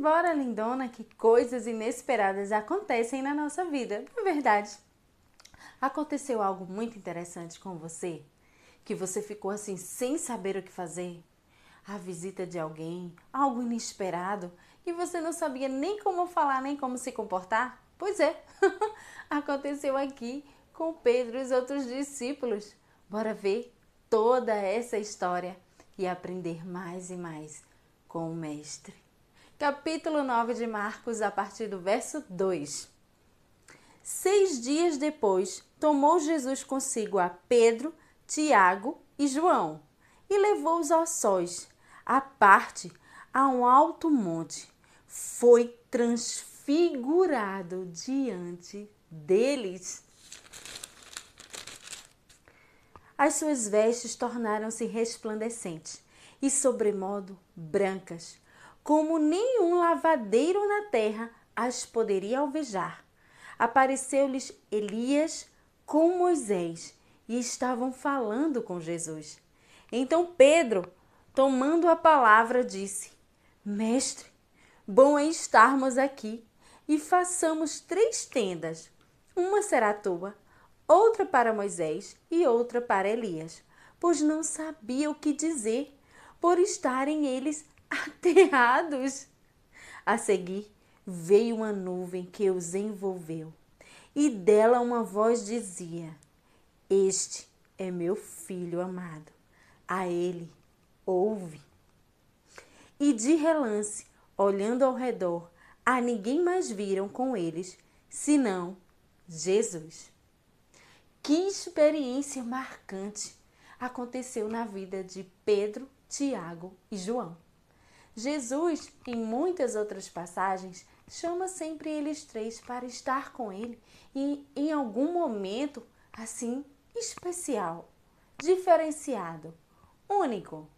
embora, lindona, que coisas inesperadas acontecem na nossa vida, não é verdade? Aconteceu algo muito interessante com você? Que você ficou assim sem saber o que fazer? A visita de alguém, algo inesperado, que você não sabia nem como falar, nem como se comportar? Pois é, aconteceu aqui com Pedro e os outros discípulos. Bora ver toda essa história e aprender mais e mais com o Mestre. Capítulo 9 de Marcos, a partir do verso 2. Seis dias depois, tomou Jesus consigo a Pedro, Tiago e João e levou-os ao sós, à parte, a um alto monte. Foi transfigurado diante deles. As suas vestes tornaram-se resplandecentes e, sobremodo, brancas, como nenhum lavadeiro na terra as poderia alvejar. Apareceu-lhes Elias com Moisés e estavam falando com Jesus. Então Pedro, tomando a palavra, disse: Mestre, bom é estarmos aqui e façamos três tendas. Uma será tua, outra para Moisés e outra para Elias, pois não sabia o que dizer, por estarem eles aterrados. A seguir veio uma nuvem que os envolveu, e dela uma voz dizia: Este é meu filho amado, a ele ouve. E de relance, olhando ao redor, a ninguém mais viram com eles, senão Jesus. Que experiência marcante aconteceu na vida de Pedro, Tiago e João. Jesus, em muitas outras passagens, chama sempre eles três para estar com ele e em algum momento assim especial, diferenciado, único,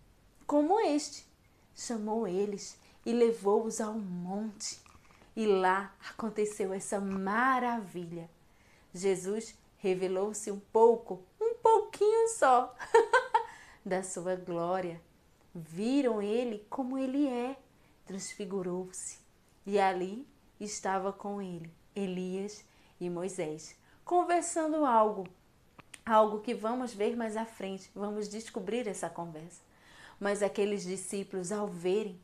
como este. Chamou eles e levou-os ao monte. E lá aconteceu essa maravilha. Jesus revelou-se um pouco, um pouquinho só, da sua glória. Viram ele como ele é, transfigurou-se. E ali estava com ele Elias e Moisés, conversando algo, algo que vamos ver mais à frente, vamos descobrir essa conversa. Mas aqueles discípulos, ao verem,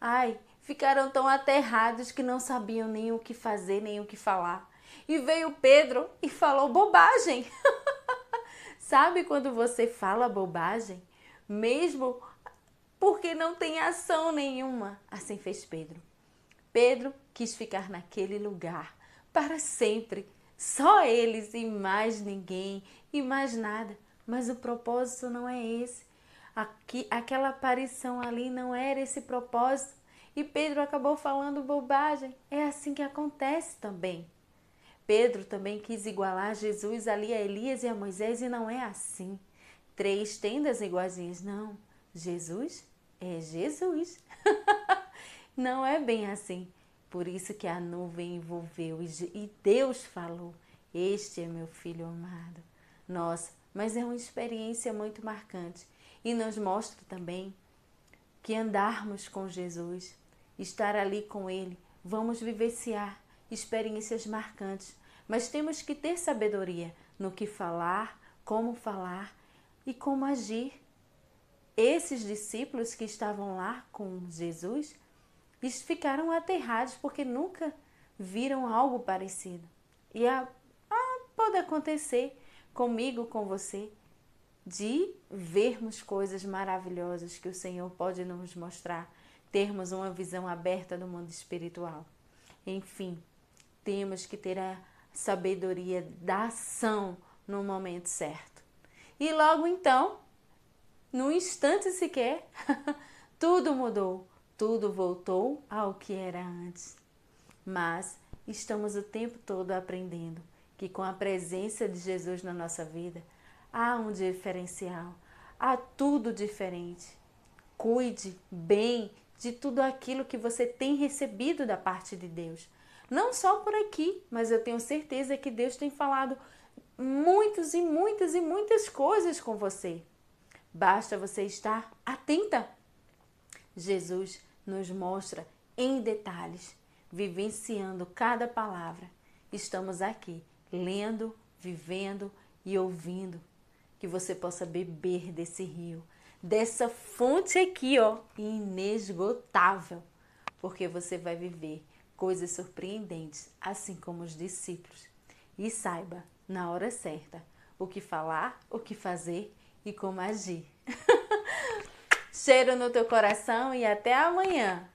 ai, ficaram tão aterrados que não sabiam nem o que fazer, nem o que falar. E veio Pedro e falou bobagem. Sabe quando você fala bobagem? Mesmo porque não tem ação nenhuma. Assim fez Pedro. Pedro quis ficar naquele lugar para sempre. Só eles e mais ninguém e mais nada. Mas o propósito não é esse. Aqui, aquela aparição ali não era esse propósito. E Pedro acabou falando bobagem. É assim que acontece também. Pedro também quis igualar Jesus ali a Elias e a Moisés e não é assim. Três tendas iguaizinhas, não. Jesus é Jesus. não é bem assim. Por isso que a nuvem envolveu e Deus falou: Este é meu filho amado. Nossa, mas é uma experiência muito marcante e nos mostra também que andarmos com Jesus, estar ali com Ele, vamos vivenciar experiências marcantes, mas temos que ter sabedoria no que falar, como falar e como agir. Esses discípulos que estavam lá com Jesus, ficaram aterrados porque nunca viram algo parecido. E a, a, pode acontecer comigo, com você, de vermos coisas maravilhosas que o Senhor pode nos mostrar, termos uma visão aberta do mundo espiritual. Enfim, temos que ter a sabedoria da ação no momento certo. E logo então, no instante sequer, tudo mudou, tudo voltou ao que era antes. Mas estamos o tempo todo aprendendo que com a presença de Jesus na nossa vida há um diferencial, há tudo diferente. Cuide bem de tudo aquilo que você tem recebido da parte de Deus não só por aqui, mas eu tenho certeza que Deus tem falado muitas e muitas e muitas coisas com você. Basta você estar atenta. Jesus nos mostra em detalhes, vivenciando cada palavra. Estamos aqui, lendo, vivendo e ouvindo. Que você possa beber desse rio, dessa fonte aqui, ó, inesgotável, porque você vai viver coisas surpreendentes, assim como os discípulos. E saiba, na hora certa, o que falar, o que fazer e como agir. Cheiro no teu coração e até amanhã!